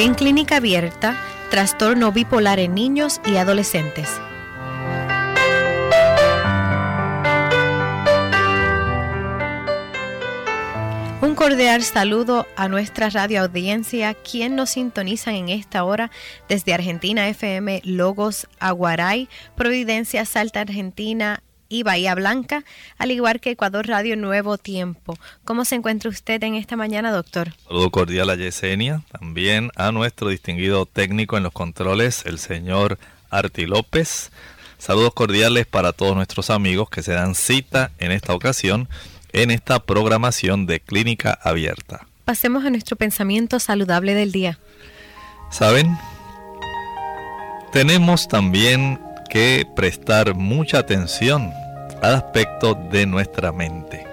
En Clínica Abierta, trastorno bipolar en niños y adolescentes. Un cordial saludo a nuestra radio audiencia, quien nos sintonizan en esta hora desde Argentina FM, Logos, Aguaray, Providencia, Salta, Argentina, y Bahía Blanca, al igual que Ecuador Radio Nuevo Tiempo. ¿Cómo se encuentra usted en esta mañana, doctor? Saludo cordial a Yesenia, también a nuestro distinguido técnico en los controles, el señor Arti López. Saludos cordiales para todos nuestros amigos que se dan cita en esta ocasión en esta programación de Clínica Abierta. Pasemos a nuestro pensamiento saludable del día. ¿Saben? Tenemos también que prestar mucha atención al aspecto de nuestra mente.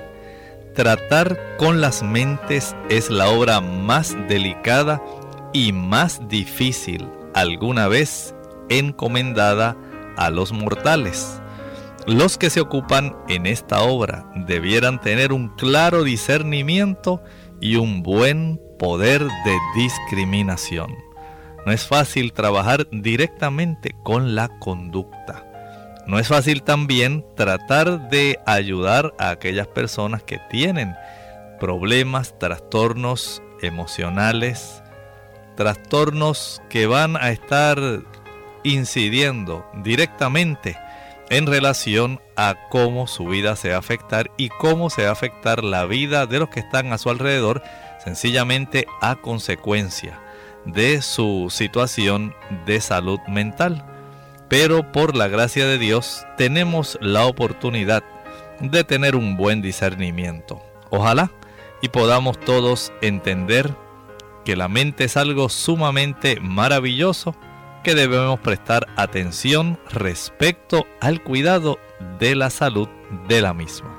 Tratar con las mentes es la obra más delicada y más difícil alguna vez encomendada a los mortales. Los que se ocupan en esta obra debieran tener un claro discernimiento y un buen poder de discriminación. No es fácil trabajar directamente con la conducta. No es fácil también tratar de ayudar a aquellas personas que tienen problemas, trastornos emocionales, trastornos que van a estar incidiendo directamente en relación a cómo su vida se va a afectar y cómo se va a afectar la vida de los que están a su alrededor, sencillamente a consecuencia de su situación de salud mental. Pero por la gracia de Dios tenemos la oportunidad de tener un buen discernimiento. Ojalá y podamos todos entender que la mente es algo sumamente maravilloso que debemos prestar atención respecto al cuidado de la salud de la misma.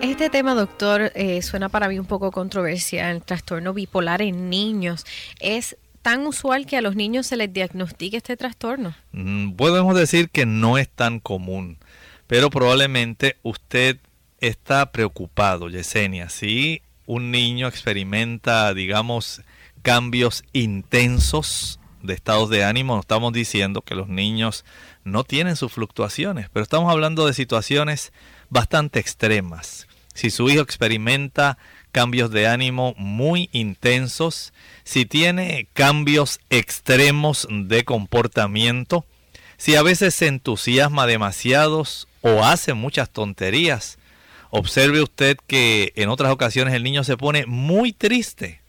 Este tema, doctor, eh, suena para mí un poco controversial. El trastorno bipolar en niños es tan usual que a los niños se les diagnostique este trastorno. Mm, podemos decir que no es tan común, pero probablemente usted está preocupado, Yesenia. Si un niño experimenta, digamos, cambios intensos de estados de ánimo, no estamos diciendo que los niños no tienen sus fluctuaciones, pero estamos hablando de situaciones bastante extremas si su hijo experimenta cambios de ánimo muy intensos, si tiene cambios extremos de comportamiento, si a veces se entusiasma demasiados o hace muchas tonterías. Observe usted que en otras ocasiones el niño se pone muy triste.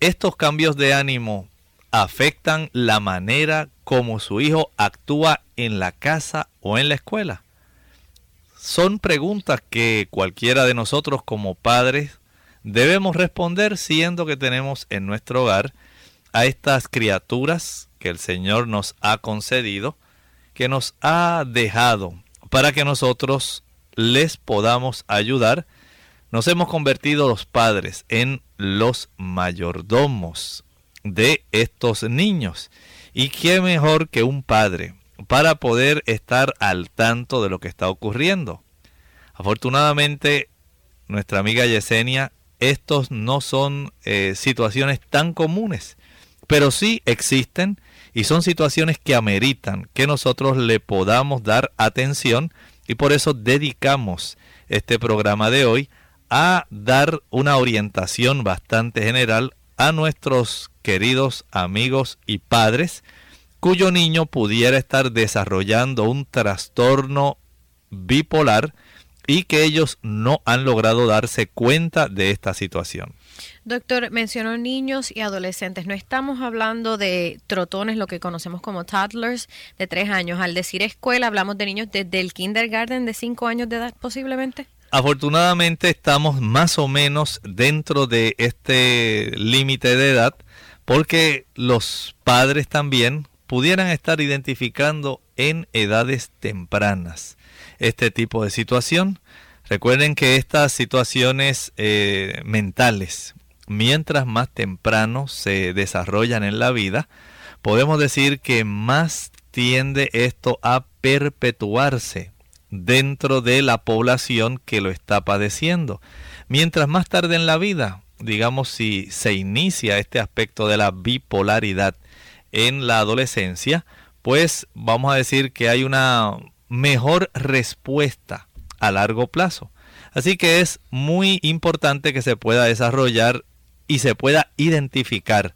Estos cambios de ánimo afectan la manera como su hijo actúa en la casa o en la escuela. Son preguntas que cualquiera de nosotros como padres debemos responder siendo que tenemos en nuestro hogar a estas criaturas que el Señor nos ha concedido, que nos ha dejado para que nosotros les podamos ayudar. Nos hemos convertido los padres en los mayordomos de estos niños. Y qué mejor que un padre para poder estar al tanto de lo que está ocurriendo. Afortunadamente, nuestra amiga Yesenia, estos no son eh, situaciones tan comunes, pero sí existen y son situaciones que ameritan que nosotros le podamos dar atención y por eso dedicamos este programa de hoy a dar una orientación bastante general a nuestros queridos amigos y padres cuyo niño pudiera estar desarrollando un trastorno bipolar y que ellos no han logrado darse cuenta de esta situación. Doctor, mencionó niños y adolescentes. No estamos hablando de trotones, lo que conocemos como toddlers de tres años. Al decir escuela, hablamos de niños desde el kindergarten de cinco años de edad, posiblemente. Afortunadamente estamos más o menos dentro de este límite de edad porque los padres también pudieran estar identificando en edades tempranas este tipo de situación. Recuerden que estas situaciones eh, mentales, mientras más temprano se desarrollan en la vida, podemos decir que más tiende esto a perpetuarse dentro de la población que lo está padeciendo. Mientras más tarde en la vida, digamos si se inicia este aspecto de la bipolaridad en la adolescencia, pues vamos a decir que hay una mejor respuesta a largo plazo. Así que es muy importante que se pueda desarrollar y se pueda identificar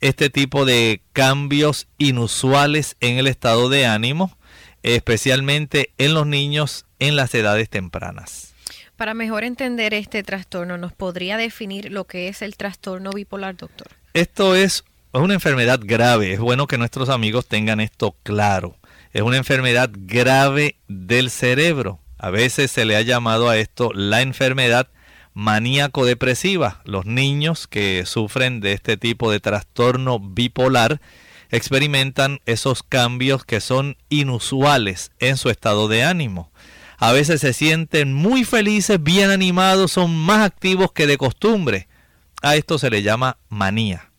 este tipo de cambios inusuales en el estado de ánimo, especialmente en los niños en las edades tempranas. Para mejor entender este trastorno, ¿nos podría definir lo que es el trastorno bipolar, doctor? Esto es una enfermedad grave. Es bueno que nuestros amigos tengan esto claro. Es una enfermedad grave del cerebro. A veces se le ha llamado a esto la enfermedad maníaco-depresiva. Los niños que sufren de este tipo de trastorno bipolar experimentan esos cambios que son inusuales en su estado de ánimo. A veces se sienten muy felices, bien animados, son más activos que de costumbre. A esto se le llama manía.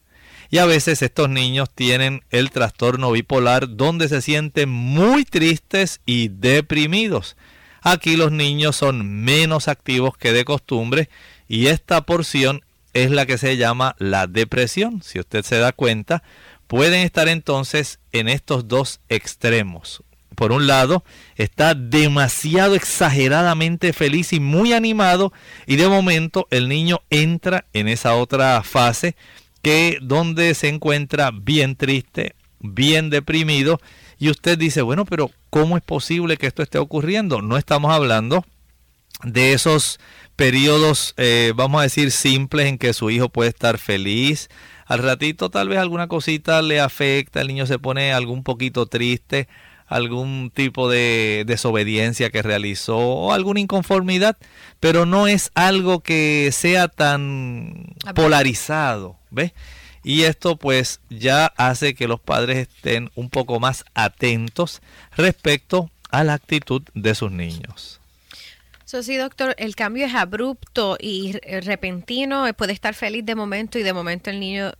Y a veces estos niños tienen el trastorno bipolar donde se sienten muy tristes y deprimidos. Aquí los niños son menos activos que de costumbre y esta porción es la que se llama la depresión. Si usted se da cuenta, pueden estar entonces en estos dos extremos. Por un lado, está demasiado exageradamente feliz y muy animado y de momento el niño entra en esa otra fase que donde se encuentra bien triste, bien deprimido, y usted dice, bueno, pero ¿cómo es posible que esto esté ocurriendo? No estamos hablando de esos periodos, eh, vamos a decir, simples en que su hijo puede estar feliz. Al ratito tal vez alguna cosita le afecta, el niño se pone algún poquito triste, algún tipo de desobediencia que realizó o alguna inconformidad, pero no es algo que sea tan polarizado, ¿ves? Y esto pues ya hace que los padres estén un poco más atentos respecto a la actitud de sus niños. Sí, doctor, el cambio es abrupto y repentino, puede estar feliz de momento y de momento el niño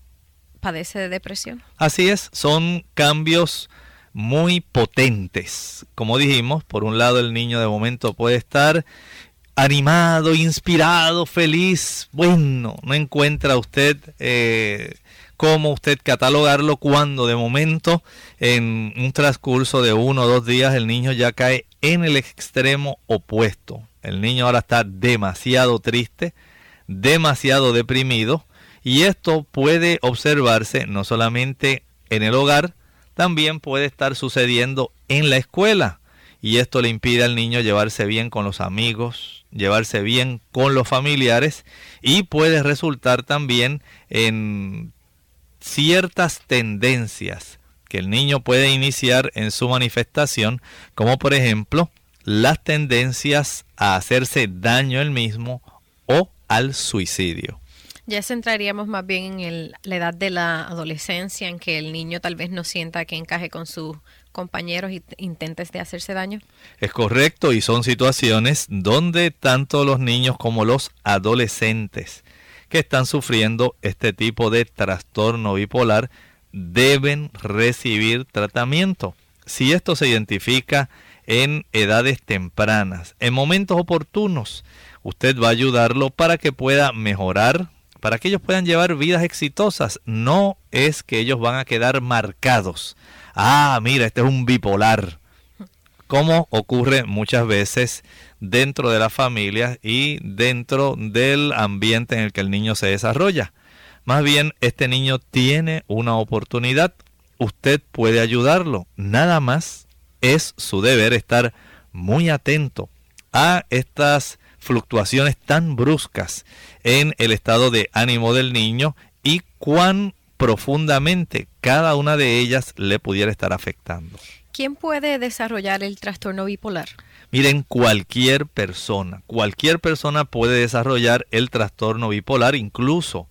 padece de depresión. Así es, son cambios muy potentes. Como dijimos, por un lado el niño de momento puede estar animado, inspirado, feliz. Bueno, no encuentra usted eh, cómo usted catalogarlo cuando de momento en un transcurso de uno o dos días el niño ya cae en el extremo opuesto. El niño ahora está demasiado triste, demasiado deprimido y esto puede observarse no solamente en el hogar, también puede estar sucediendo en la escuela. Y esto le impide al niño llevarse bien con los amigos, llevarse bien con los familiares y puede resultar también en ciertas tendencias que el niño puede iniciar en su manifestación, como por ejemplo las tendencias a hacerse daño él mismo o al suicidio. Ya centraríamos más bien en la edad de la adolescencia, en que el niño tal vez no sienta que encaje con sus compañeros y intentes hacerse daño. Es correcto y son situaciones donde tanto los niños como los adolescentes que están sufriendo este tipo de trastorno bipolar deben recibir tratamiento. Si esto se identifica en edades tempranas, en momentos oportunos, usted va a ayudarlo para que pueda mejorar para que ellos puedan llevar vidas exitosas. No es que ellos van a quedar marcados. Ah, mira, este es un bipolar. Como ocurre muchas veces dentro de la familia y dentro del ambiente en el que el niño se desarrolla. Más bien, este niño tiene una oportunidad usted puede ayudarlo. Nada más es su deber estar muy atento a estas fluctuaciones tan bruscas en el estado de ánimo del niño y cuán profundamente cada una de ellas le pudiera estar afectando. ¿Quién puede desarrollar el trastorno bipolar? Miren, cualquier persona, cualquier persona puede desarrollar el trastorno bipolar, incluso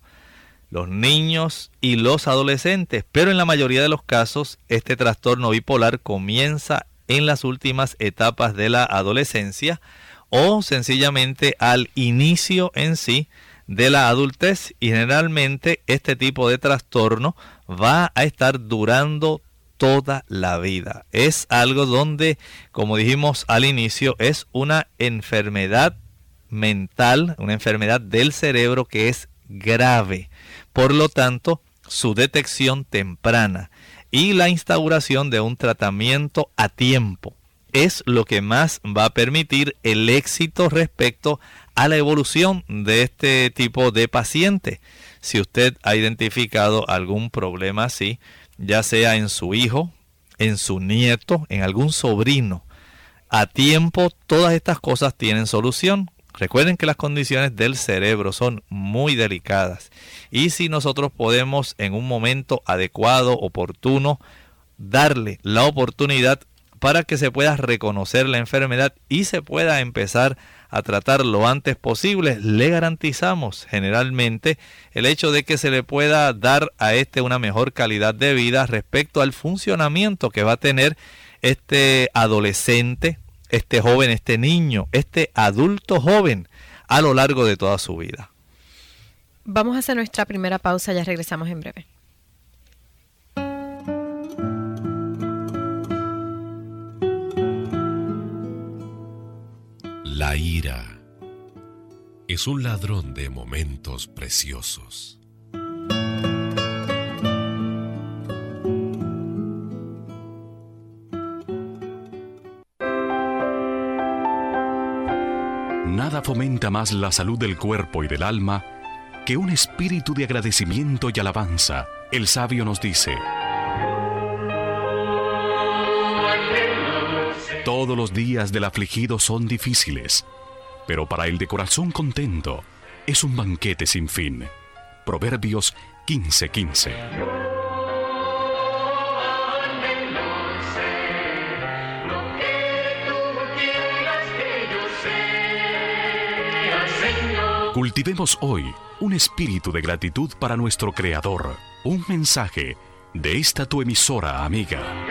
los niños y los adolescentes, pero en la mayoría de los casos este trastorno bipolar comienza en las últimas etapas de la adolescencia o sencillamente al inicio en sí de la adultez y generalmente este tipo de trastorno va a estar durando toda la vida. Es algo donde, como dijimos al inicio, es una enfermedad mental, una enfermedad del cerebro que es grave. Por lo tanto, su detección temprana y la instauración de un tratamiento a tiempo es lo que más va a permitir el éxito respecto a la evolución de este tipo de paciente. Si usted ha identificado algún problema así, ya sea en su hijo, en su nieto, en algún sobrino, a tiempo todas estas cosas tienen solución. Recuerden que las condiciones del cerebro son muy delicadas y si nosotros podemos en un momento adecuado, oportuno, darle la oportunidad para que se pueda reconocer la enfermedad y se pueda empezar a tratar lo antes posible, le garantizamos generalmente el hecho de que se le pueda dar a este una mejor calidad de vida respecto al funcionamiento que va a tener este adolescente, este joven, este niño, este adulto joven a lo largo de toda su vida. Vamos a hacer nuestra primera pausa, ya regresamos en breve. La ira es un ladrón de momentos preciosos. Nada fomenta más la salud del cuerpo y del alma que un espíritu de agradecimiento y alabanza. El sabio nos dice, Todos los días del afligido son difíciles, pero para el de corazón contento es un banquete sin fin. Proverbios 15:15. Cultivemos hoy un espíritu de gratitud para nuestro Creador. Un mensaje de esta tu emisora amiga.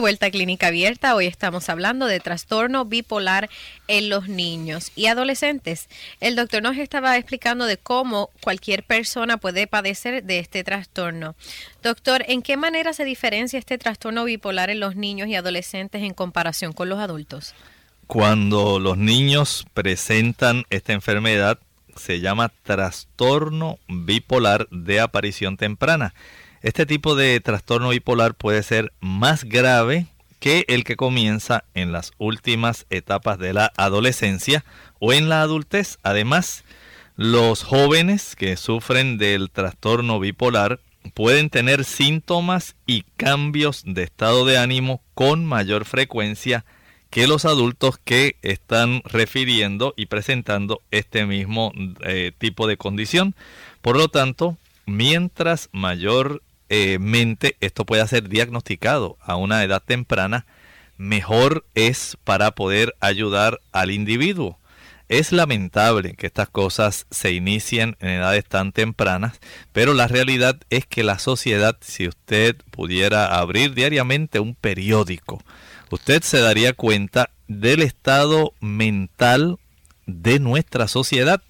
Vuelta a Clínica Abierta. Hoy estamos hablando de trastorno bipolar en los niños y adolescentes. El doctor nos estaba explicando de cómo cualquier persona puede padecer de este trastorno. Doctor, ¿en qué manera se diferencia este trastorno bipolar en los niños y adolescentes en comparación con los adultos? Cuando los niños presentan esta enfermedad, se llama trastorno bipolar de aparición temprana este tipo de trastorno bipolar puede ser más grave que el que comienza en las últimas etapas de la adolescencia o en la adultez. Además, los jóvenes que sufren del trastorno bipolar pueden tener síntomas y cambios de estado de ánimo con mayor frecuencia que los adultos que están refiriendo y presentando este mismo eh, tipo de condición. Por lo tanto, mientras mayormente eh, esto pueda ser diagnosticado a una edad temprana, mejor es para poder ayudar al individuo. Es lamentable que estas cosas se inicien en edades tan tempranas, pero la realidad es que la sociedad, si usted pudiera abrir diariamente un periódico, usted se daría cuenta del estado mental de nuestra sociedad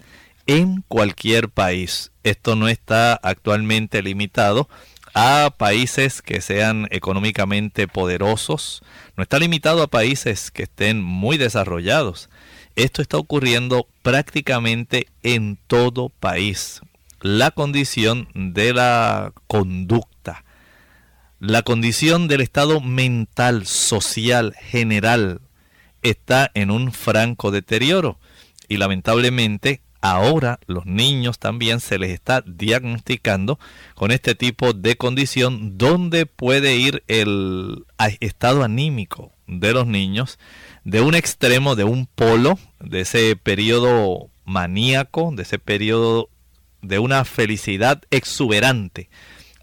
en cualquier país. Esto no está actualmente limitado a países que sean económicamente poderosos, no está limitado a países que estén muy desarrollados. Esto está ocurriendo prácticamente en todo país. La condición de la conducta, la condición del estado mental, social, general, está en un franco deterioro. Y lamentablemente ahora los niños también se les está diagnosticando con este tipo de condición donde puede ir el estado anímico de los niños de un extremo, de un polo, de ese periodo maníaco, de ese periodo de una felicidad exuberante,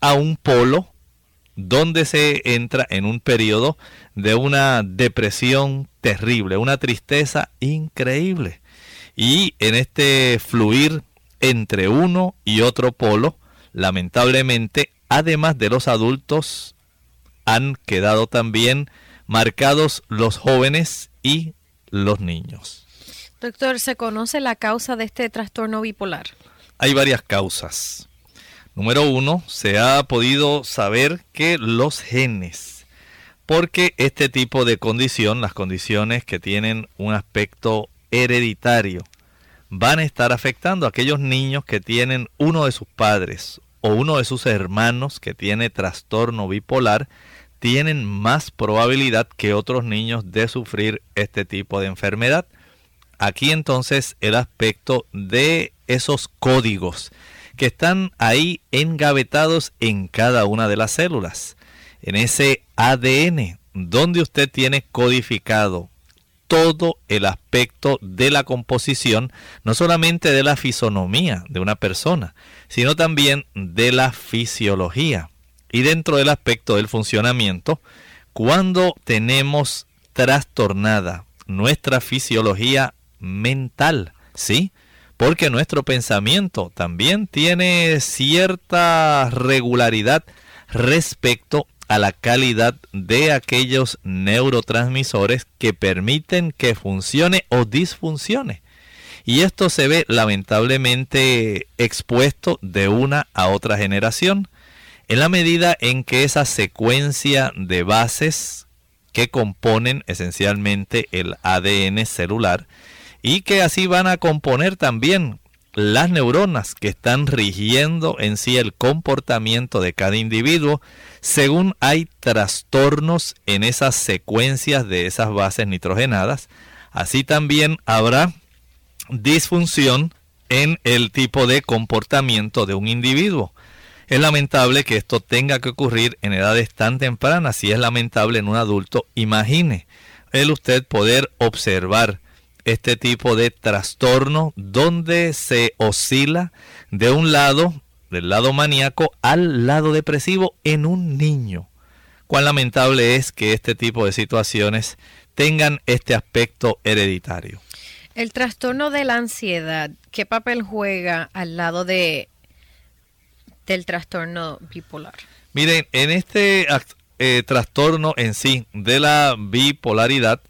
a un polo donde se entra en un periodo de una depresión terrible, una tristeza increíble. Y en este fluir entre uno y otro polo, lamentablemente, además de los adultos, han quedado también marcados los jóvenes y los niños. Doctor, ¿se conoce la causa de este trastorno bipolar? Hay varias causas. Número uno, se ha podido saber que los genes, porque este tipo de condición, las condiciones que tienen un aspecto hereditario, van a estar afectando a aquellos niños que tienen uno de sus padres o uno de sus hermanos que tiene trastorno bipolar, tienen más probabilidad que otros niños de sufrir este tipo de enfermedad. Aquí entonces el aspecto de esos códigos que están ahí engavetados en cada una de las células, en ese ADN, donde usted tiene codificado todo el aspecto de la composición, no solamente de la fisonomía de una persona, sino también de la fisiología. Y dentro del aspecto del funcionamiento, cuando tenemos trastornada nuestra fisiología mental, ¿sí? Porque nuestro pensamiento también tiene cierta regularidad respecto a la calidad de aquellos neurotransmisores que permiten que funcione o disfuncione. Y esto se ve lamentablemente expuesto de una a otra generación en la medida en que esa secuencia de bases que componen esencialmente el ADN celular y que así van a componer también las neuronas que están rigiendo en sí el comportamiento de cada individuo según hay trastornos en esas secuencias de esas bases nitrogenadas, así también habrá disfunción en el tipo de comportamiento de un individuo. Es lamentable que esto tenga que ocurrir en edades tan tempranas. Si es lamentable en un adulto, imagine el usted poder observar este tipo de trastorno donde se oscila de un lado, del lado maníaco, al lado depresivo en un niño. Cuán lamentable es que este tipo de situaciones tengan este aspecto hereditario. El trastorno de la ansiedad, ¿qué papel juega al lado de del trastorno bipolar? Miren, en este eh, trastorno en sí de la bipolaridad,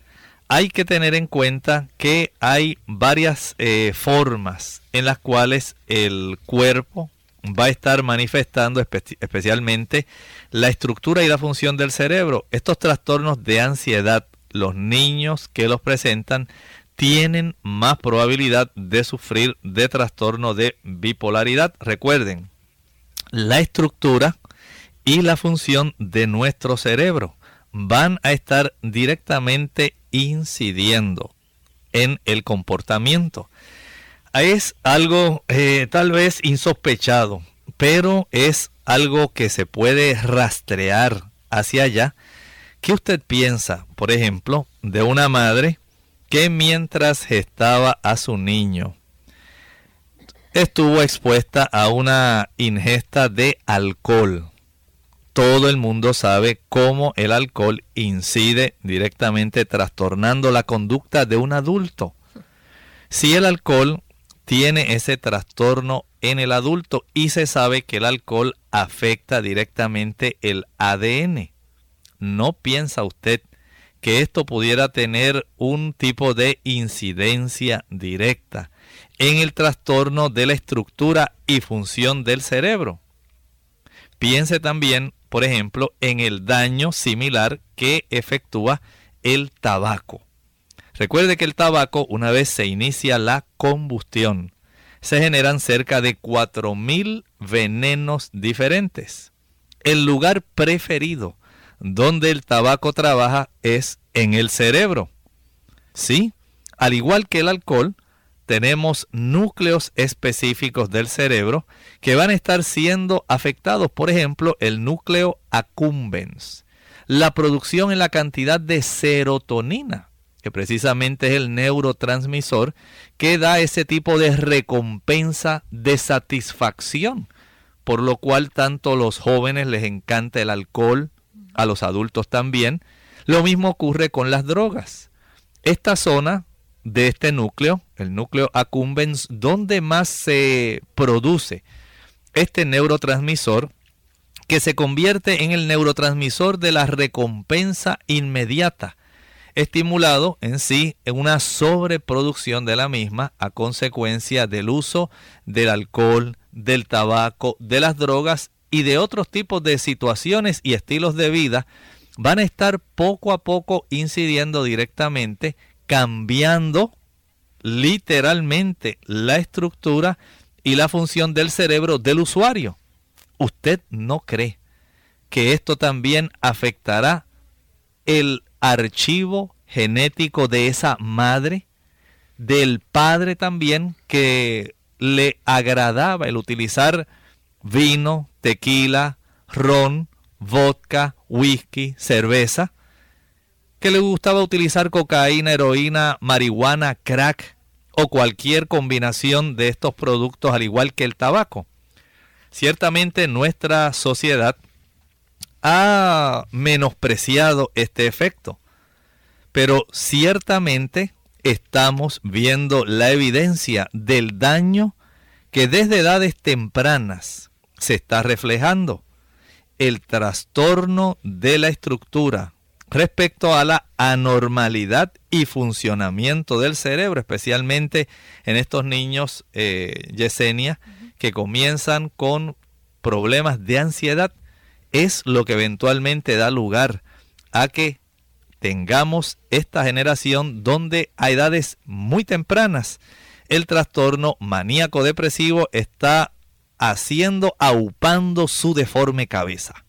hay que tener en cuenta que hay varias eh, formas en las cuales el cuerpo va a estar manifestando especialmente la estructura y la función del cerebro. Estos trastornos de ansiedad, los niños que los presentan tienen más probabilidad de sufrir de trastorno de bipolaridad. Recuerden, la estructura y la función de nuestro cerebro. Van a estar directamente incidiendo en el comportamiento. Es algo eh, tal vez insospechado, pero es algo que se puede rastrear hacia allá. ¿Qué usted piensa, por ejemplo, de una madre que mientras gestaba a su niño estuvo expuesta a una ingesta de alcohol? Todo el mundo sabe cómo el alcohol incide directamente trastornando la conducta de un adulto. Si el alcohol tiene ese trastorno en el adulto y se sabe que el alcohol afecta directamente el ADN. ¿No piensa usted que esto pudiera tener un tipo de incidencia directa en el trastorno de la estructura y función del cerebro? Piense también, por ejemplo, en el daño similar que efectúa el tabaco. Recuerde que el tabaco, una vez se inicia la combustión, se generan cerca de 4.000 venenos diferentes. El lugar preferido donde el tabaco trabaja es en el cerebro. Sí, al igual que el alcohol, tenemos núcleos específicos del cerebro que van a estar siendo afectados, por ejemplo, el núcleo accumbens, la producción en la cantidad de serotonina que precisamente es el neurotransmisor que da ese tipo de recompensa de satisfacción, por lo cual tanto los jóvenes les encanta el alcohol, a los adultos también. Lo mismo ocurre con las drogas. Esta zona de este núcleo, el núcleo accumbens, donde más se produce este neurotransmisor, que se convierte en el neurotransmisor de la recompensa inmediata estimulado en sí en una sobreproducción de la misma a consecuencia del uso del alcohol, del tabaco, de las drogas y de otros tipos de situaciones y estilos de vida, van a estar poco a poco incidiendo directamente, cambiando literalmente la estructura y la función del cerebro del usuario. ¿Usted no cree que esto también afectará el archivo genético de esa madre, del padre también, que le agradaba el utilizar vino, tequila, ron, vodka, whisky, cerveza, que le gustaba utilizar cocaína, heroína, marihuana, crack o cualquier combinación de estos productos al igual que el tabaco. Ciertamente nuestra sociedad ha menospreciado este efecto, pero ciertamente estamos viendo la evidencia del daño que desde edades tempranas se está reflejando. El trastorno de la estructura respecto a la anormalidad y funcionamiento del cerebro, especialmente en estos niños eh, Yesenia, que comienzan con problemas de ansiedad es lo que eventualmente da lugar a que tengamos esta generación donde a edades muy tempranas el trastorno maníaco depresivo está haciendo, aupando su deforme cabeza.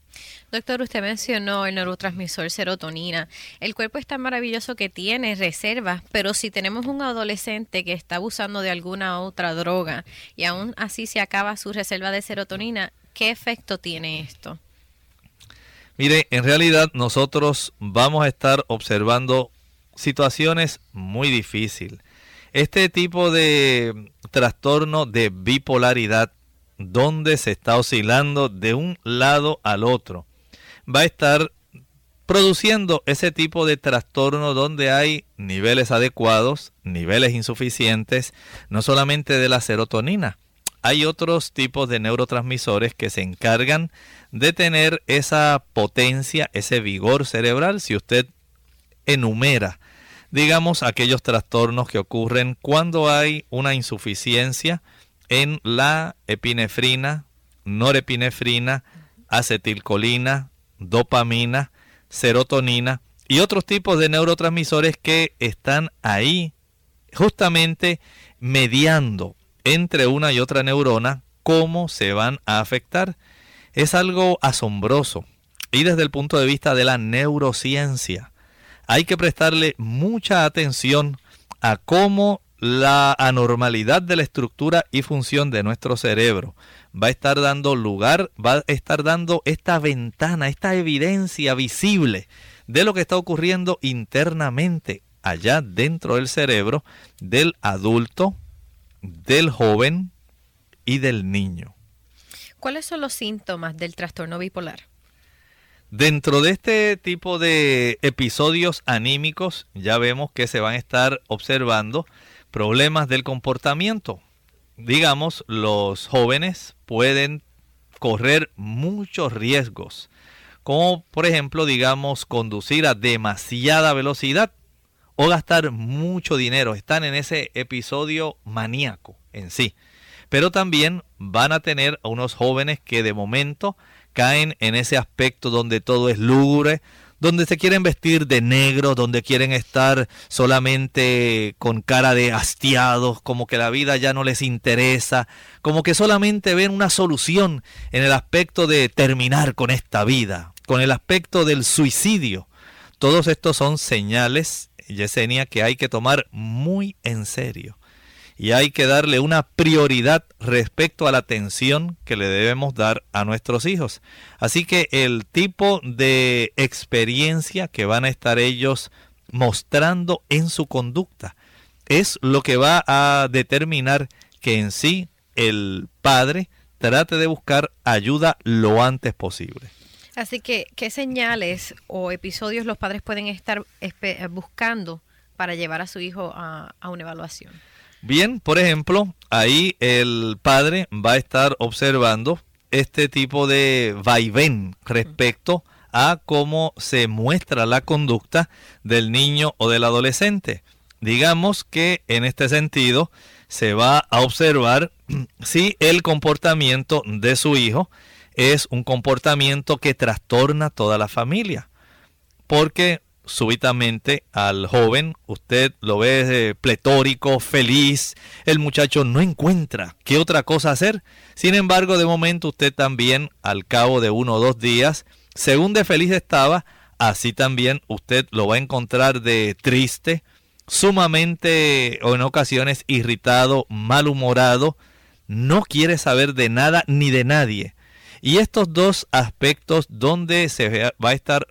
Doctor, usted mencionó el neurotransmisor serotonina. El cuerpo es tan maravilloso que tiene reservas, pero si tenemos un adolescente que está abusando de alguna otra droga y aún así se acaba su reserva de serotonina, ¿qué efecto tiene esto? Mire, en realidad nosotros vamos a estar observando situaciones muy difíciles. Este tipo de trastorno de bipolaridad, donde se está oscilando de un lado al otro, va a estar produciendo ese tipo de trastorno donde hay niveles adecuados, niveles insuficientes, no solamente de la serotonina, hay otros tipos de neurotransmisores que se encargan de tener esa potencia, ese vigor cerebral, si usted enumera, digamos, aquellos trastornos que ocurren cuando hay una insuficiencia en la epinefrina, norepinefrina, acetilcolina, dopamina, serotonina y otros tipos de neurotransmisores que están ahí justamente mediando entre una y otra neurona cómo se van a afectar. es algo asombroso. Y desde el punto de vista de la neurociencia, hay que prestarle mucha atención a cómo la anormalidad de la estructura y función de nuestro cerebro va a estar dando lugar, va a estar dando esta ventana, esta evidencia visible de lo que está ocurriendo internamente allá dentro del cerebro del adulto, del joven y del niño. ¿Cuáles son los síntomas del trastorno bipolar? Dentro de este tipo de episodios anímicos ya vemos que se van a estar observando problemas del comportamiento. Digamos, los jóvenes pueden correr muchos riesgos, como por ejemplo, digamos, conducir a demasiada velocidad o gastar mucho dinero. Están en ese episodio maníaco en sí. Pero también van a tener a unos jóvenes que de momento caen en ese aspecto donde todo es lúgubre, donde se quieren vestir de negro, donde quieren estar solamente con cara de hastiados, como que la vida ya no les interesa, como que solamente ven una solución en el aspecto de terminar con esta vida, con el aspecto del suicidio. Todos estos son señales, Yesenia, que hay que tomar muy en serio y hay que darle una prioridad respecto a la atención que le debemos dar a nuestros hijos. Así que el tipo de experiencia que van a estar ellos mostrando en su conducta es lo que va a determinar que en sí el padre trate de buscar ayuda lo antes posible. Así que, ¿qué señales o episodios los padres pueden estar buscando para llevar a su hijo a, a una evaluación? Bien, por ejemplo, ahí el padre va a estar observando este tipo de vaivén respecto a cómo se muestra la conducta del niño o del adolescente. Digamos que en este sentido se va a observar si el comportamiento de su hijo es un comportamiento que trastorna toda la familia. Porque súbitamente al joven, usted lo ve pletórico, feliz, el muchacho no encuentra qué otra cosa hacer. Sin embargo, de momento usted también, al cabo de uno o dos días, según de feliz estaba, así también usted lo va a encontrar de triste, sumamente o en ocasiones irritado, malhumorado, no quiere saber de nada ni de nadie. Y estos dos aspectos donde se va a estar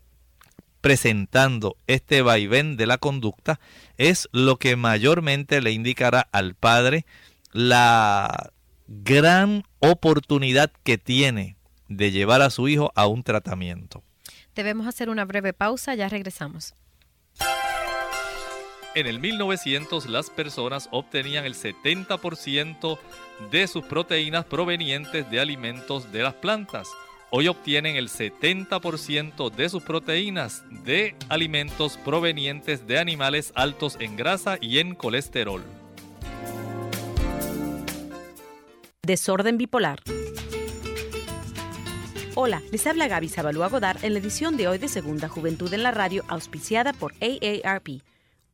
presentando este vaivén de la conducta es lo que mayormente le indicará al padre la gran oportunidad que tiene de llevar a su hijo a un tratamiento. Debemos hacer una breve pausa, ya regresamos. En el 1900 las personas obtenían el 70% de sus proteínas provenientes de alimentos de las plantas hoy obtienen el 70% de sus proteínas de alimentos provenientes de animales altos en grasa y en colesterol. Desorden bipolar. Hola, les habla Gaby Zabalúa Godard en la edición de hoy de Segunda Juventud en la Radio, auspiciada por AARP.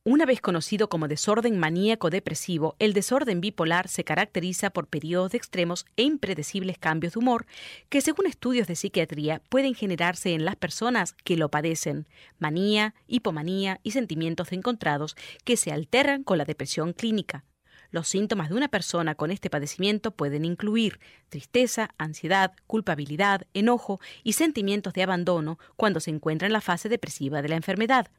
Una vez conocido como desorden maníaco depresivo, el desorden bipolar se caracteriza por periodos de extremos e impredecibles cambios de humor que, según estudios de psiquiatría, pueden generarse en las personas que lo padecen, manía, hipomanía y sentimientos encontrados que se alteran con la depresión clínica. Los síntomas de una persona con este padecimiento pueden incluir tristeza, ansiedad, culpabilidad, enojo y sentimientos de abandono cuando se encuentra en la fase depresiva de la enfermedad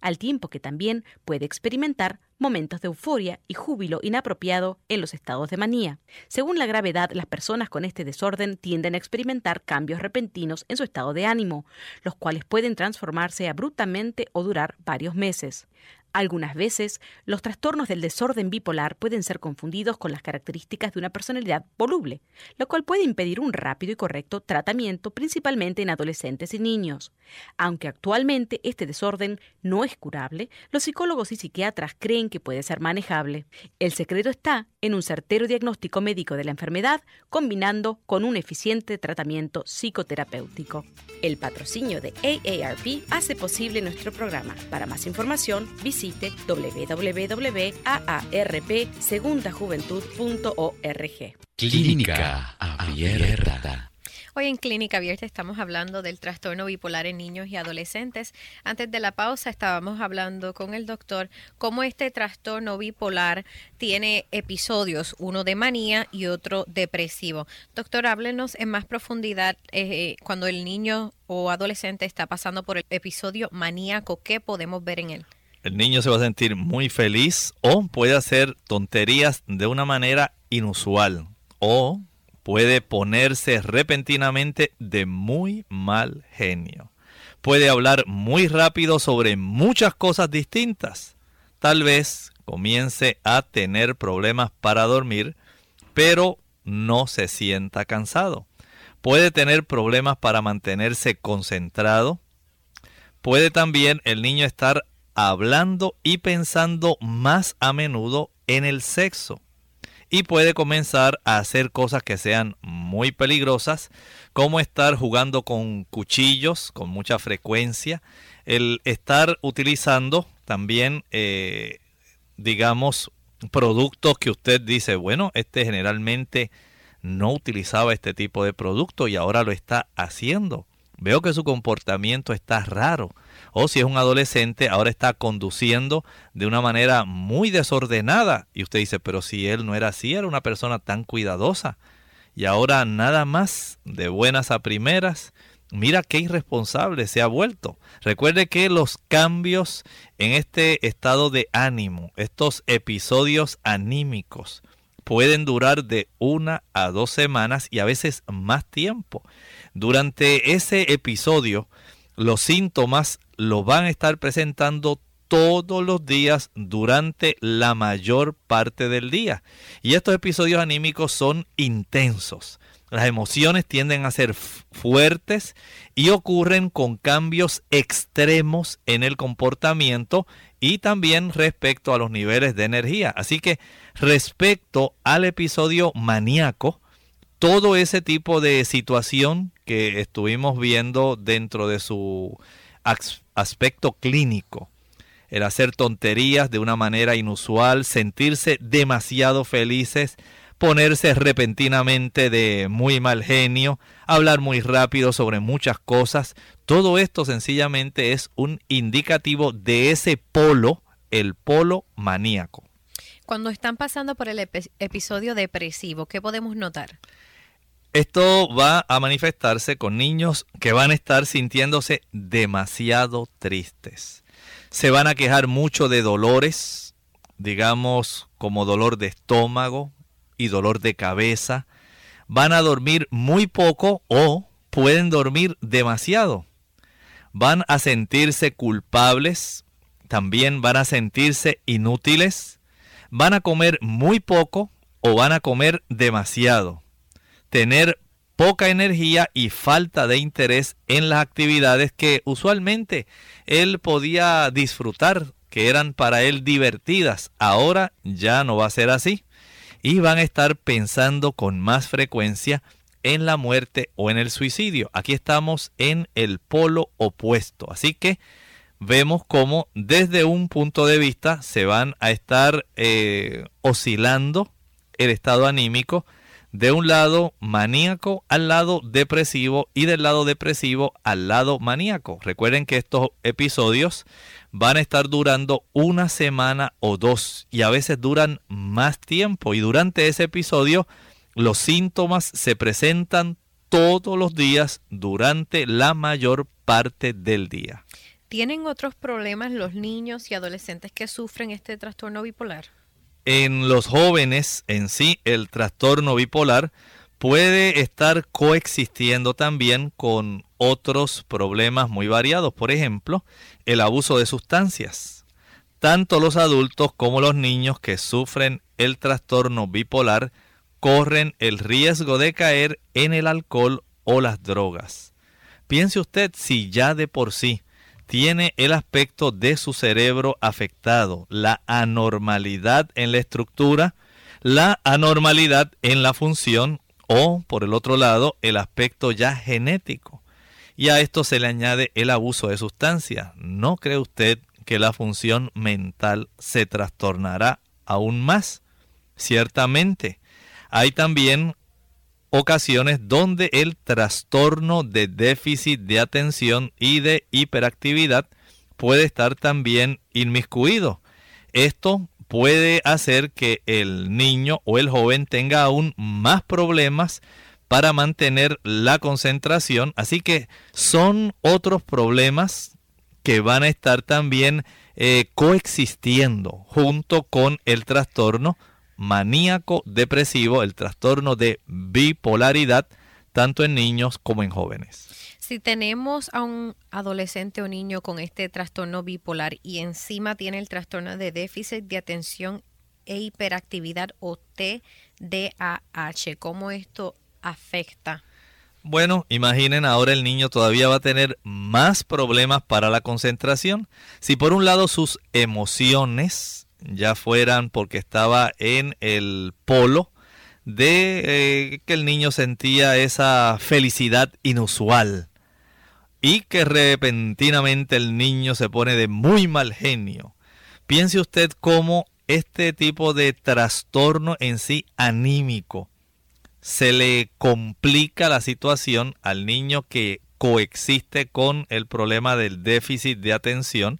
al tiempo que también puede experimentar momentos de euforia y júbilo inapropiado en los estados de manía. Según la gravedad, las personas con este desorden tienden a experimentar cambios repentinos en su estado de ánimo, los cuales pueden transformarse abruptamente o durar varios meses. Algunas veces, los trastornos del desorden bipolar pueden ser confundidos con las características de una personalidad voluble, lo cual puede impedir un rápido y correcto tratamiento principalmente en adolescentes y niños. Aunque actualmente este desorden no es curable, los psicólogos y psiquiatras creen que puede ser manejable. El secreto está en un certero diagnóstico médico de la enfermedad combinando con un eficiente tratamiento psicoterapéutico. El patrocinio de AARP hace posible nuestro programa. Para más información, visite www.aarpsegundajuventud.org. Clínica Abierta. Hoy en Clínica Abierta estamos hablando del trastorno bipolar en niños y adolescentes. Antes de la pausa estábamos hablando con el doctor cómo este trastorno bipolar tiene episodios, uno de manía y otro depresivo. Doctor, háblenos en más profundidad eh, cuando el niño o adolescente está pasando por el episodio maníaco, ¿qué podemos ver en él? El niño se va a sentir muy feliz o puede hacer tonterías de una manera inusual o puede ponerse repentinamente de muy mal genio. Puede hablar muy rápido sobre muchas cosas distintas. Tal vez comience a tener problemas para dormir, pero no se sienta cansado. Puede tener problemas para mantenerse concentrado. Puede también el niño estar hablando y pensando más a menudo en el sexo y puede comenzar a hacer cosas que sean muy peligrosas, como estar jugando con cuchillos con mucha frecuencia, el estar utilizando también, eh, digamos, productos que usted dice, bueno, este generalmente no utilizaba este tipo de producto y ahora lo está haciendo. Veo que su comportamiento está raro o si es un adolescente, ahora está conduciendo de una manera muy desordenada. Y usted dice, pero si él no era así, era una persona tan cuidadosa. Y ahora nada más de buenas a primeras. Mira qué irresponsable se ha vuelto. Recuerde que los cambios en este estado de ánimo, estos episodios anímicos, pueden durar de una a dos semanas y a veces más tiempo. Durante ese episodio, los síntomas lo van a estar presentando todos los días durante la mayor parte del día. Y estos episodios anímicos son intensos. Las emociones tienden a ser fuertes y ocurren con cambios extremos en el comportamiento y también respecto a los niveles de energía. Así que respecto al episodio maníaco, todo ese tipo de situación que estuvimos viendo dentro de su aspecto clínico. El hacer tonterías de una manera inusual, sentirse demasiado felices, ponerse repentinamente de muy mal genio, hablar muy rápido sobre muchas cosas. Todo esto sencillamente es un indicativo de ese polo, el polo maníaco. Cuando están pasando por el episodio depresivo, ¿qué podemos notar? Esto va a manifestarse con niños que van a estar sintiéndose demasiado tristes. Se van a quejar mucho de dolores, digamos como dolor de estómago y dolor de cabeza. Van a dormir muy poco o pueden dormir demasiado. Van a sentirse culpables, también van a sentirse inútiles. Van a comer muy poco o van a comer demasiado tener poca energía y falta de interés en las actividades que usualmente él podía disfrutar, que eran para él divertidas. Ahora ya no va a ser así. Y van a estar pensando con más frecuencia en la muerte o en el suicidio. Aquí estamos en el polo opuesto. Así que vemos cómo desde un punto de vista se van a estar eh, oscilando el estado anímico de un lado maníaco al lado depresivo y del lado depresivo al lado maníaco. Recuerden que estos episodios van a estar durando una semana o dos y a veces duran más tiempo y durante ese episodio los síntomas se presentan todos los días durante la mayor parte del día. ¿Tienen otros problemas los niños y adolescentes que sufren este trastorno bipolar? En los jóvenes en sí el trastorno bipolar puede estar coexistiendo también con otros problemas muy variados, por ejemplo, el abuso de sustancias. Tanto los adultos como los niños que sufren el trastorno bipolar corren el riesgo de caer en el alcohol o las drogas. Piense usted si ya de por sí tiene el aspecto de su cerebro afectado, la anormalidad en la estructura, la anormalidad en la función o, por el otro lado, el aspecto ya genético. Y a esto se le añade el abuso de sustancias. ¿No cree usted que la función mental se trastornará aún más? Ciertamente. Hay también ocasiones donde el trastorno de déficit de atención y de hiperactividad puede estar también inmiscuido. Esto puede hacer que el niño o el joven tenga aún más problemas para mantener la concentración. Así que son otros problemas que van a estar también eh, coexistiendo junto con el trastorno maníaco depresivo, el trastorno de bipolaridad, tanto en niños como en jóvenes. Si tenemos a un adolescente o niño con este trastorno bipolar y encima tiene el trastorno de déficit de atención e hiperactividad o TDAH, ¿cómo esto afecta? Bueno, imaginen ahora el niño todavía va a tener más problemas para la concentración. Si por un lado sus emociones ya fueran porque estaba en el polo de eh, que el niño sentía esa felicidad inusual y que repentinamente el niño se pone de muy mal genio. Piense usted cómo este tipo de trastorno en sí anímico se le complica la situación al niño que coexiste con el problema del déficit de atención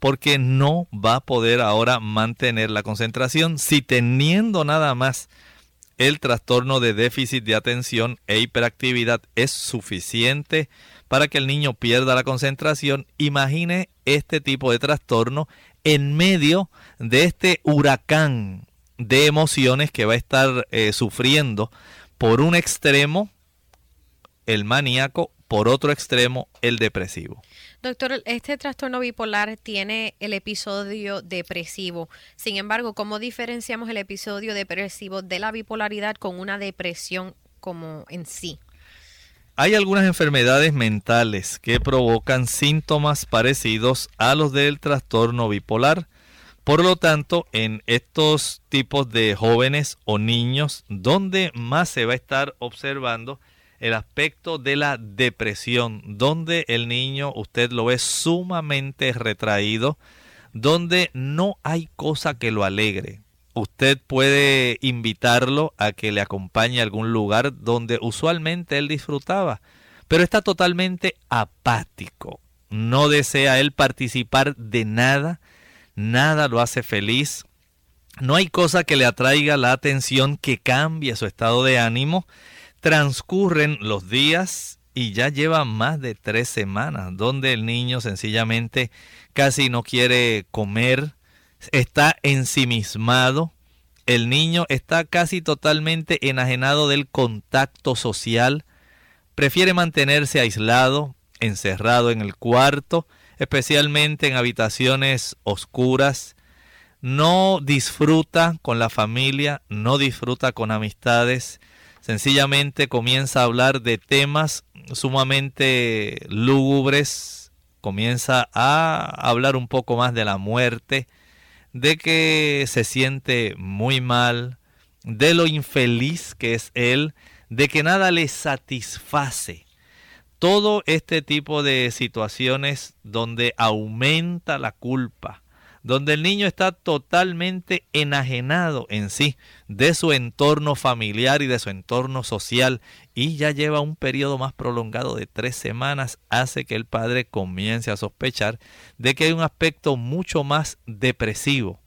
porque no va a poder ahora mantener la concentración si teniendo nada más el trastorno de déficit de atención e hiperactividad es suficiente para que el niño pierda la concentración. Imagine este tipo de trastorno en medio de este huracán de emociones que va a estar eh, sufriendo por un extremo el maníaco, por otro extremo el depresivo. Doctor, este trastorno bipolar tiene el episodio depresivo. Sin embargo, ¿cómo diferenciamos el episodio depresivo de la bipolaridad con una depresión como en sí? Hay algunas enfermedades mentales que provocan síntomas parecidos a los del trastorno bipolar. Por lo tanto, en estos tipos de jóvenes o niños, donde más se va a estar observando el aspecto de la depresión, donde el niño usted lo ve sumamente retraído, donde no hay cosa que lo alegre. Usted puede invitarlo a que le acompañe a algún lugar donde usualmente él disfrutaba, pero está totalmente apático. No desea él participar de nada, nada lo hace feliz. No hay cosa que le atraiga la atención que cambie su estado de ánimo Transcurren los días y ya lleva más de tres semanas donde el niño sencillamente casi no quiere comer, está ensimismado, el niño está casi totalmente enajenado del contacto social, prefiere mantenerse aislado, encerrado en el cuarto, especialmente en habitaciones oscuras, no disfruta con la familia, no disfruta con amistades, sencillamente comienza a hablar de temas sumamente lúgubres, comienza a hablar un poco más de la muerte, de que se siente muy mal, de lo infeliz que es él, de que nada le satisface. Todo este tipo de situaciones donde aumenta la culpa, donde el niño está totalmente enajenado en sí de su entorno familiar y de su entorno social y ya lleva un periodo más prolongado de tres semanas, hace que el padre comience a sospechar de que hay un aspecto mucho más depresivo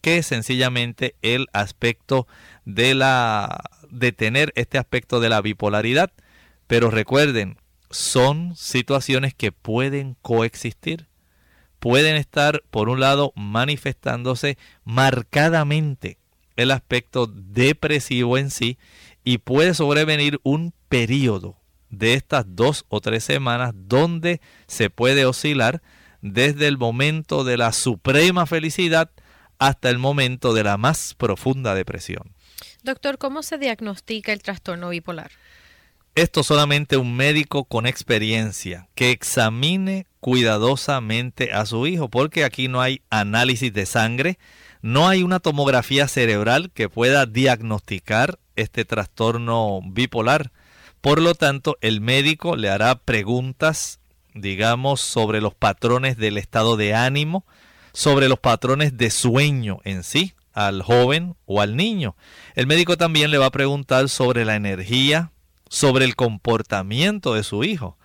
que sencillamente el aspecto de la de tener este aspecto de la bipolaridad. Pero recuerden, son situaciones que pueden coexistir pueden estar, por un lado, manifestándose marcadamente el aspecto depresivo en sí y puede sobrevenir un periodo de estas dos o tres semanas donde se puede oscilar desde el momento de la suprema felicidad hasta el momento de la más profunda depresión. Doctor, ¿cómo se diagnostica el trastorno bipolar? Esto solamente un médico con experiencia que examine cuidadosamente a su hijo, porque aquí no hay análisis de sangre, no hay una tomografía cerebral que pueda diagnosticar este trastorno bipolar. Por lo tanto, el médico le hará preguntas, digamos, sobre los patrones del estado de ánimo, sobre los patrones de sueño en sí, al joven o al niño. El médico también le va a preguntar sobre la energía, sobre el comportamiento de su hijo.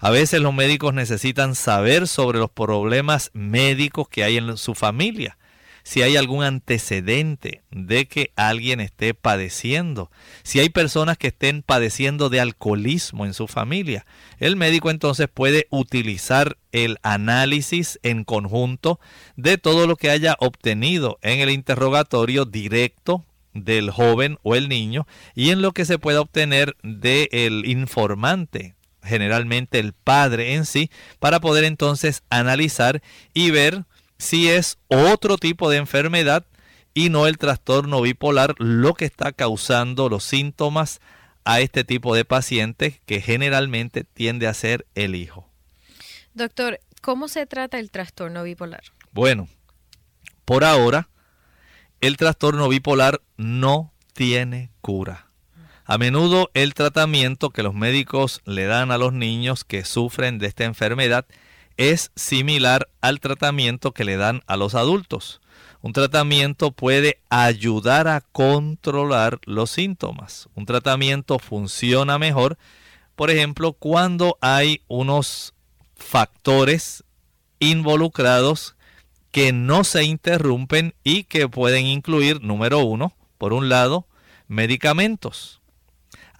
A veces los médicos necesitan saber sobre los problemas médicos que hay en su familia si hay algún antecedente de que alguien esté padeciendo, si hay personas que estén padeciendo de alcoholismo en su familia. El médico entonces puede utilizar el análisis en conjunto de todo lo que haya obtenido en el interrogatorio directo del joven o el niño y en lo que se pueda obtener del informante generalmente el padre en sí, para poder entonces analizar y ver si es otro tipo de enfermedad y no el trastorno bipolar lo que está causando los síntomas a este tipo de pacientes que generalmente tiende a ser el hijo. Doctor, ¿cómo se trata el trastorno bipolar? Bueno, por ahora el trastorno bipolar no tiene cura. A menudo el tratamiento que los médicos le dan a los niños que sufren de esta enfermedad es similar al tratamiento que le dan a los adultos. Un tratamiento puede ayudar a controlar los síntomas. Un tratamiento funciona mejor, por ejemplo, cuando hay unos factores involucrados que no se interrumpen y que pueden incluir, número uno, por un lado, medicamentos.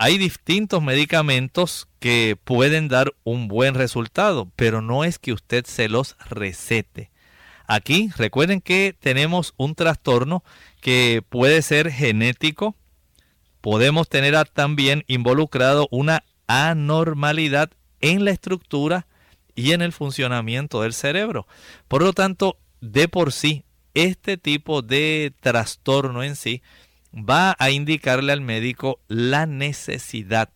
Hay distintos medicamentos que pueden dar un buen resultado, pero no es que usted se los recete. Aquí recuerden que tenemos un trastorno que puede ser genético. Podemos tener también involucrado una anormalidad en la estructura y en el funcionamiento del cerebro. Por lo tanto, de por sí, este tipo de trastorno en sí va a indicarle al médico la necesidad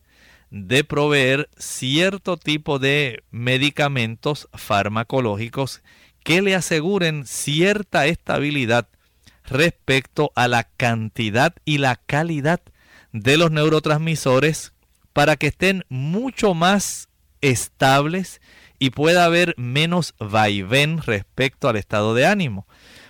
de proveer cierto tipo de medicamentos farmacológicos que le aseguren cierta estabilidad respecto a la cantidad y la calidad de los neurotransmisores para que estén mucho más estables y pueda haber menos vaivén respecto al estado de ánimo.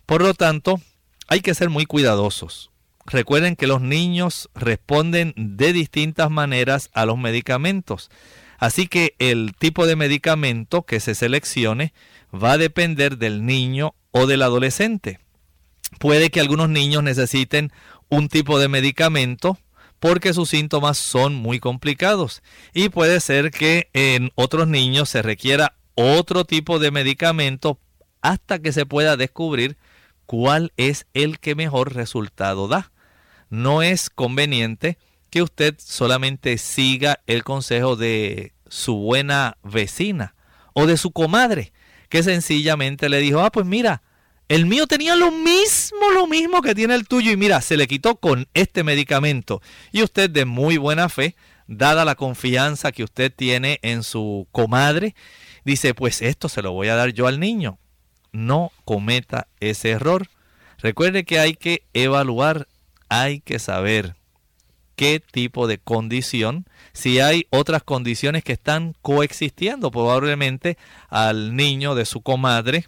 Por lo tanto, hay que ser muy cuidadosos. Recuerden que los niños responden de distintas maneras a los medicamentos. Así que el tipo de medicamento que se seleccione va a depender del niño o del adolescente. Puede que algunos niños necesiten un tipo de medicamento porque sus síntomas son muy complicados y puede ser que en otros niños se requiera otro tipo de medicamento hasta que se pueda descubrir cuál es el que mejor resultado da no es conveniente que usted solamente siga el consejo de su buena vecina o de su comadre, que sencillamente le dijo, ah, pues mira, el mío tenía lo mismo, lo mismo que tiene el tuyo y mira, se le quitó con este medicamento. Y usted de muy buena fe, dada la confianza que usted tiene en su comadre, dice, pues esto se lo voy a dar yo al niño. No cometa ese error. Recuerde que hay que evaluar hay que saber qué tipo de condición, si hay otras condiciones que están coexistiendo, probablemente al niño de su comadre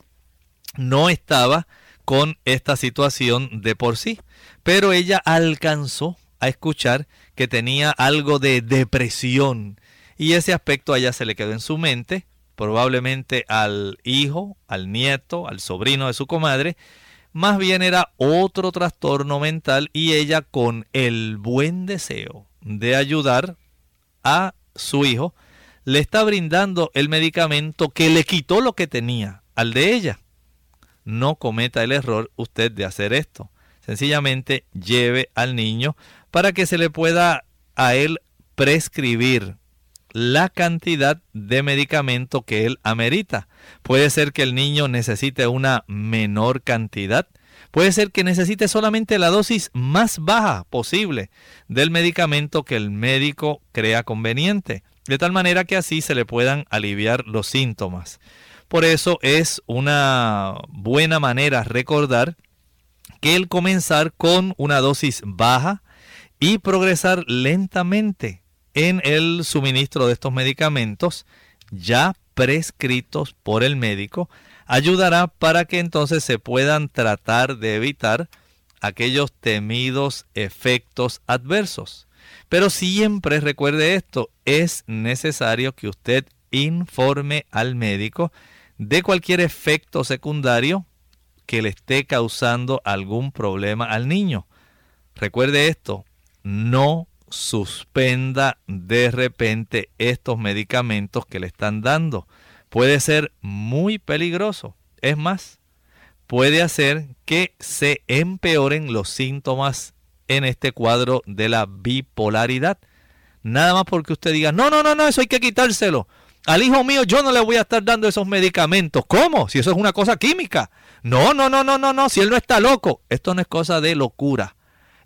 no estaba con esta situación de por sí, pero ella alcanzó a escuchar que tenía algo de depresión y ese aspecto a ella se le quedó en su mente, probablemente al hijo, al nieto, al sobrino de su comadre, más bien era otro trastorno mental y ella con el buen deseo de ayudar a su hijo, le está brindando el medicamento que le quitó lo que tenía al de ella. No cometa el error usted de hacer esto. Sencillamente lleve al niño para que se le pueda a él prescribir la cantidad de medicamento que él amerita. Puede ser que el niño necesite una menor cantidad. Puede ser que necesite solamente la dosis más baja posible del medicamento que el médico crea conveniente, de tal manera que así se le puedan aliviar los síntomas. Por eso es una buena manera recordar que el comenzar con una dosis baja y progresar lentamente en el suministro de estos medicamentos ya prescritos por el médico ayudará para que entonces se puedan tratar de evitar aquellos temidos efectos adversos. Pero siempre recuerde esto, es necesario que usted informe al médico de cualquier efecto secundario que le esté causando algún problema al niño. Recuerde esto, no suspenda de repente estos medicamentos que le están dando. Puede ser muy peligroso. Es más, puede hacer que se empeoren los síntomas en este cuadro de la bipolaridad. Nada más porque usted diga, no, no, no, no, eso hay que quitárselo. Al hijo mío yo no le voy a estar dando esos medicamentos. ¿Cómo? Si eso es una cosa química. No, no, no, no, no, no, si él no está loco. Esto no es cosa de locura.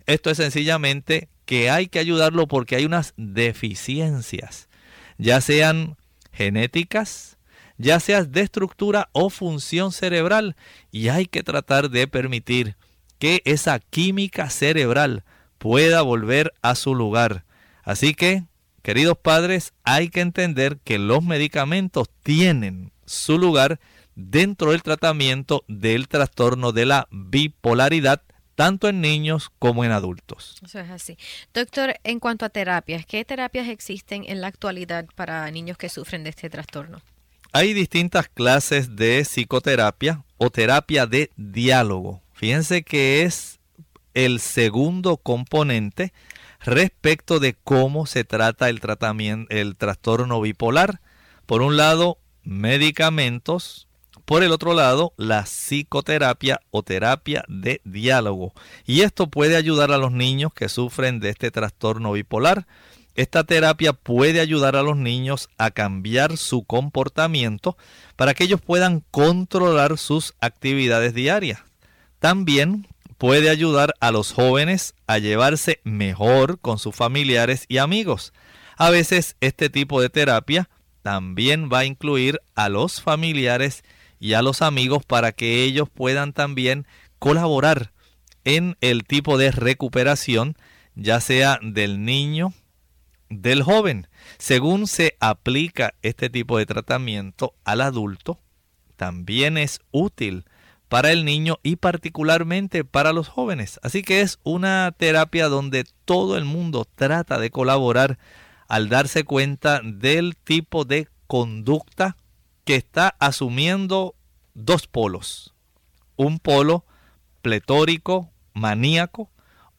Esto es sencillamente que hay que ayudarlo porque hay unas deficiencias, ya sean genéticas, ya sean de estructura o función cerebral, y hay que tratar de permitir que esa química cerebral pueda volver a su lugar. Así que, queridos padres, hay que entender que los medicamentos tienen su lugar dentro del tratamiento del trastorno de la bipolaridad tanto en niños como en adultos. Eso es así. Doctor, en cuanto a terapias, ¿qué terapias existen en la actualidad para niños que sufren de este trastorno? Hay distintas clases de psicoterapia o terapia de diálogo. Fíjense que es el segundo componente respecto de cómo se trata el tratamiento, el trastorno bipolar. Por un lado, medicamentos, por el otro lado, la psicoterapia o terapia de diálogo. Y esto puede ayudar a los niños que sufren de este trastorno bipolar. Esta terapia puede ayudar a los niños a cambiar su comportamiento para que ellos puedan controlar sus actividades diarias. También puede ayudar a los jóvenes a llevarse mejor con sus familiares y amigos. A veces este tipo de terapia también va a incluir a los familiares y a los amigos para que ellos puedan también colaborar en el tipo de recuperación, ya sea del niño, del joven. Según se aplica este tipo de tratamiento al adulto, también es útil para el niño y particularmente para los jóvenes. Así que es una terapia donde todo el mundo trata de colaborar al darse cuenta del tipo de conducta que está asumiendo dos polos. Un polo pletórico, maníaco,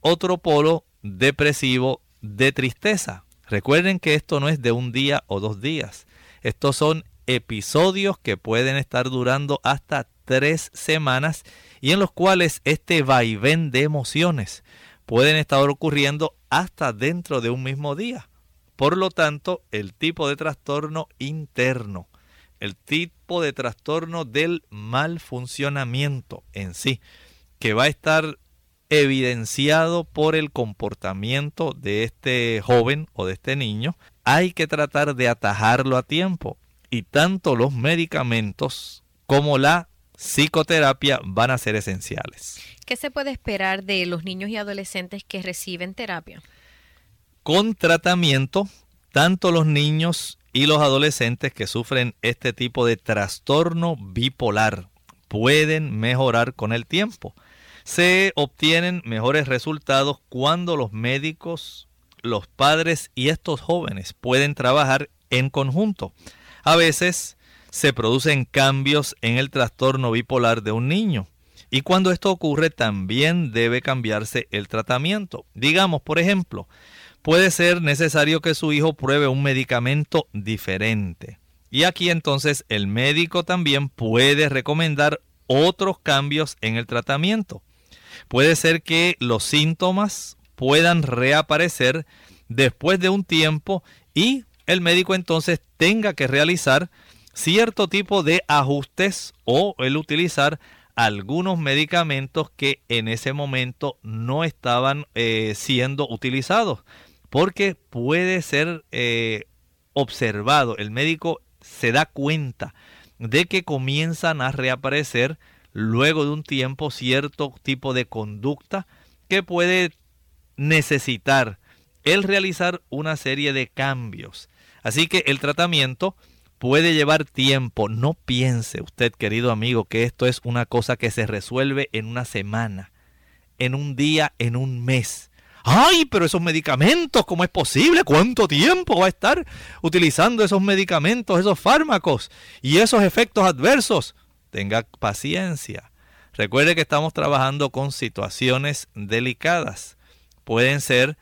otro polo depresivo, de tristeza. Recuerden que esto no es de un día o dos días. Estos son episodios que pueden estar durando hasta tres semanas y en los cuales este vaivén de emociones pueden estar ocurriendo hasta dentro de un mismo día. Por lo tanto, el tipo de trastorno interno, el tipo de trastorno del mal funcionamiento en sí, que va a estar evidenciado por el comportamiento de este joven o de este niño, hay que tratar de atajarlo a tiempo. Y tanto los medicamentos como la psicoterapia van a ser esenciales. ¿Qué se puede esperar de los niños y adolescentes que reciben terapia? Con tratamiento, tanto los niños y los adolescentes que sufren este tipo de trastorno bipolar pueden mejorar con el tiempo. Se obtienen mejores resultados cuando los médicos, los padres y estos jóvenes pueden trabajar en conjunto. A veces se producen cambios en el trastorno bipolar de un niño. Y cuando esto ocurre también debe cambiarse el tratamiento. Digamos, por ejemplo, puede ser necesario que su hijo pruebe un medicamento diferente. Y aquí entonces el médico también puede recomendar otros cambios en el tratamiento. Puede ser que los síntomas puedan reaparecer después de un tiempo y el médico entonces tenga que realizar cierto tipo de ajustes o el utilizar algunos medicamentos que en ese momento no estaban eh, siendo utilizados porque puede ser eh, observado, el médico se da cuenta de que comienzan a reaparecer luego de un tiempo cierto tipo de conducta que puede necesitar el realizar una serie de cambios. Así que el tratamiento puede llevar tiempo. No piense usted, querido amigo, que esto es una cosa que se resuelve en una semana. en un día, en un mes. Ay, pero esos medicamentos, ¿cómo es posible? ¿Cuánto tiempo va a estar utilizando esos medicamentos, esos fármacos y esos efectos adversos? Tenga paciencia. Recuerde que estamos trabajando con situaciones delicadas. Pueden ser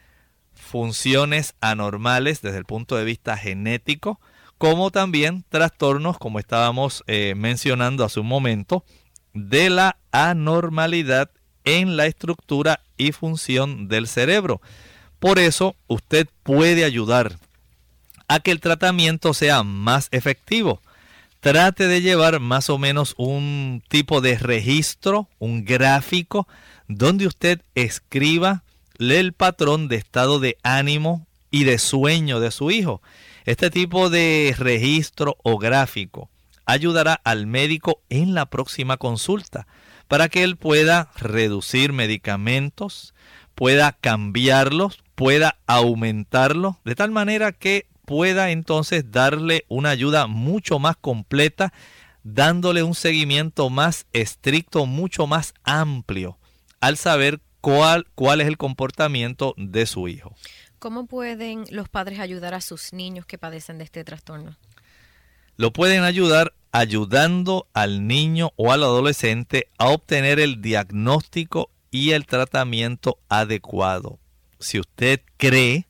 funciones anormales desde el punto de vista genético, como también trastornos, como estábamos eh, mencionando hace un momento, de la anormalidad en la estructura y función del cerebro. Por eso usted puede ayudar a que el tratamiento sea más efectivo. Trate de llevar más o menos un tipo de registro, un gráfico, donde usted escriba el patrón de estado de ánimo y de sueño de su hijo. Este tipo de registro o gráfico ayudará al médico en la próxima consulta para que él pueda reducir medicamentos, pueda cambiarlos, pueda aumentarlos, de tal manera que pueda entonces darle una ayuda mucho más completa, dándole un seguimiento más estricto, mucho más amplio, al saber cuál, cuál es el comportamiento de su hijo. ¿Cómo pueden los padres ayudar a sus niños que padecen de este trastorno? Lo pueden ayudar ayudando al niño o al adolescente a obtener el diagnóstico y el tratamiento adecuado. Si usted cree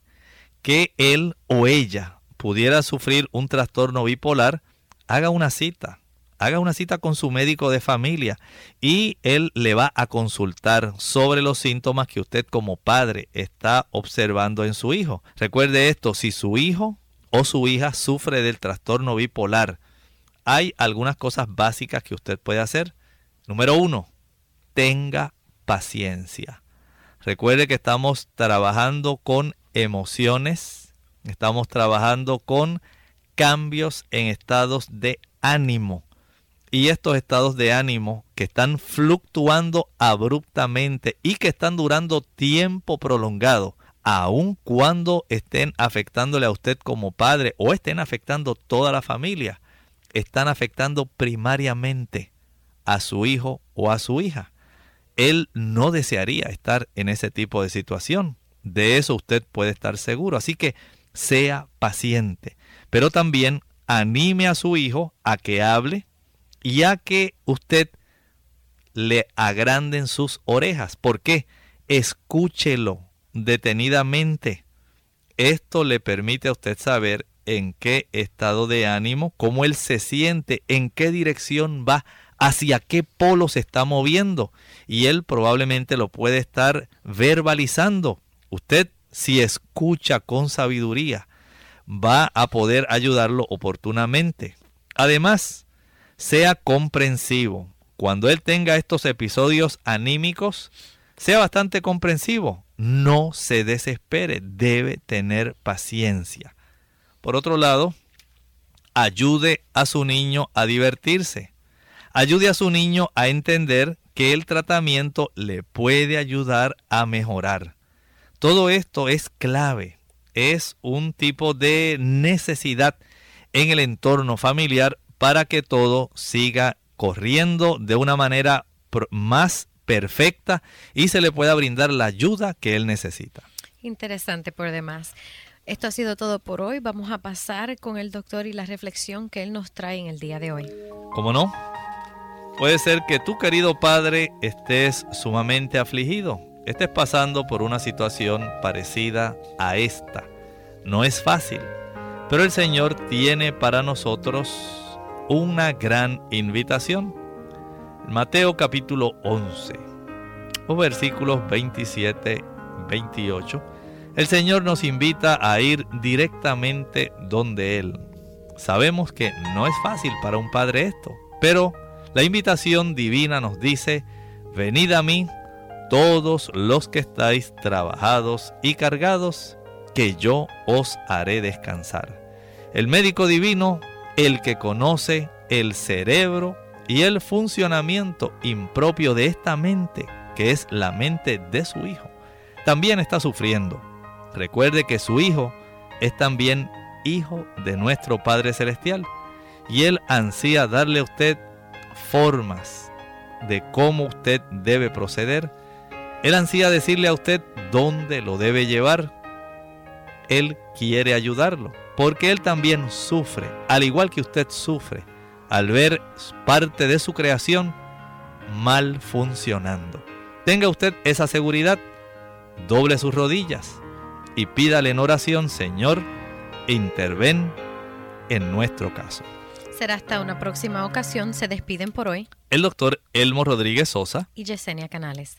que él o ella pudiera sufrir un trastorno bipolar, haga una cita. Haga una cita con su médico de familia y él le va a consultar sobre los síntomas que usted como padre está observando en su hijo. Recuerde esto, si su hijo o su hija sufre del trastorno bipolar, hay algunas cosas básicas que usted puede hacer. Número uno, tenga paciencia. Recuerde que estamos trabajando con emociones, estamos trabajando con cambios en estados de ánimo. Y estos estados de ánimo que están fluctuando abruptamente y que están durando tiempo prolongado, aun cuando estén afectándole a usted como padre o estén afectando toda la familia, están afectando primariamente a su hijo o a su hija. Él no desearía estar en ese tipo de situación. De eso usted puede estar seguro. Así que sea paciente, pero también anime a su hijo a que hable y a que usted le agranden sus orejas. ¿Por qué? Escúchelo detenidamente. Esto le permite a usted saber en qué estado de ánimo, cómo él se siente, en qué dirección va, hacia qué polo se está moviendo. Y él probablemente lo puede estar verbalizando. Usted, si escucha con sabiduría, va a poder ayudarlo oportunamente. Además, sea comprensivo. Cuando él tenga estos episodios anímicos, sea bastante comprensivo. No se desespere, debe tener paciencia. Por otro lado, ayude a su niño a divertirse. Ayude a su niño a entender que el tratamiento le puede ayudar a mejorar. Todo esto es clave, es un tipo de necesidad en el entorno familiar para que todo siga corriendo de una manera más perfecta y se le pueda brindar la ayuda que él necesita. Interesante por demás. Esto ha sido todo por hoy. Vamos a pasar con el doctor y la reflexión que él nos trae en el día de hoy. ¿Cómo no? Puede ser que tu querido padre estés sumamente afligido, estés pasando por una situación parecida a esta. No es fácil, pero el Señor tiene para nosotros una gran invitación. Mateo capítulo 11, los versículos 27, 28 el Señor nos invita a ir directamente donde Él. Sabemos que no es fácil para un padre esto, pero la invitación divina nos dice, venid a mí todos los que estáis trabajados y cargados, que yo os haré descansar. El médico divino, el que conoce el cerebro y el funcionamiento impropio de esta mente, que es la mente de su hijo, también está sufriendo Recuerde que su Hijo es también Hijo de nuestro Padre Celestial y Él ansía darle a usted formas de cómo usted debe proceder Él ansía decirle a usted dónde lo debe llevar. Él quiere ayudarlo, porque Él también sufre, al igual que usted sufre, al ver parte de su creación mal funcionando. Tenga usted esa seguridad, doble sus rodillas y pídale en oración, Señor, interven en nuestro caso. Será hasta una próxima ocasión. Se despiden por hoy. El doctor Elmo Rodríguez Sosa y Yesenia Canales.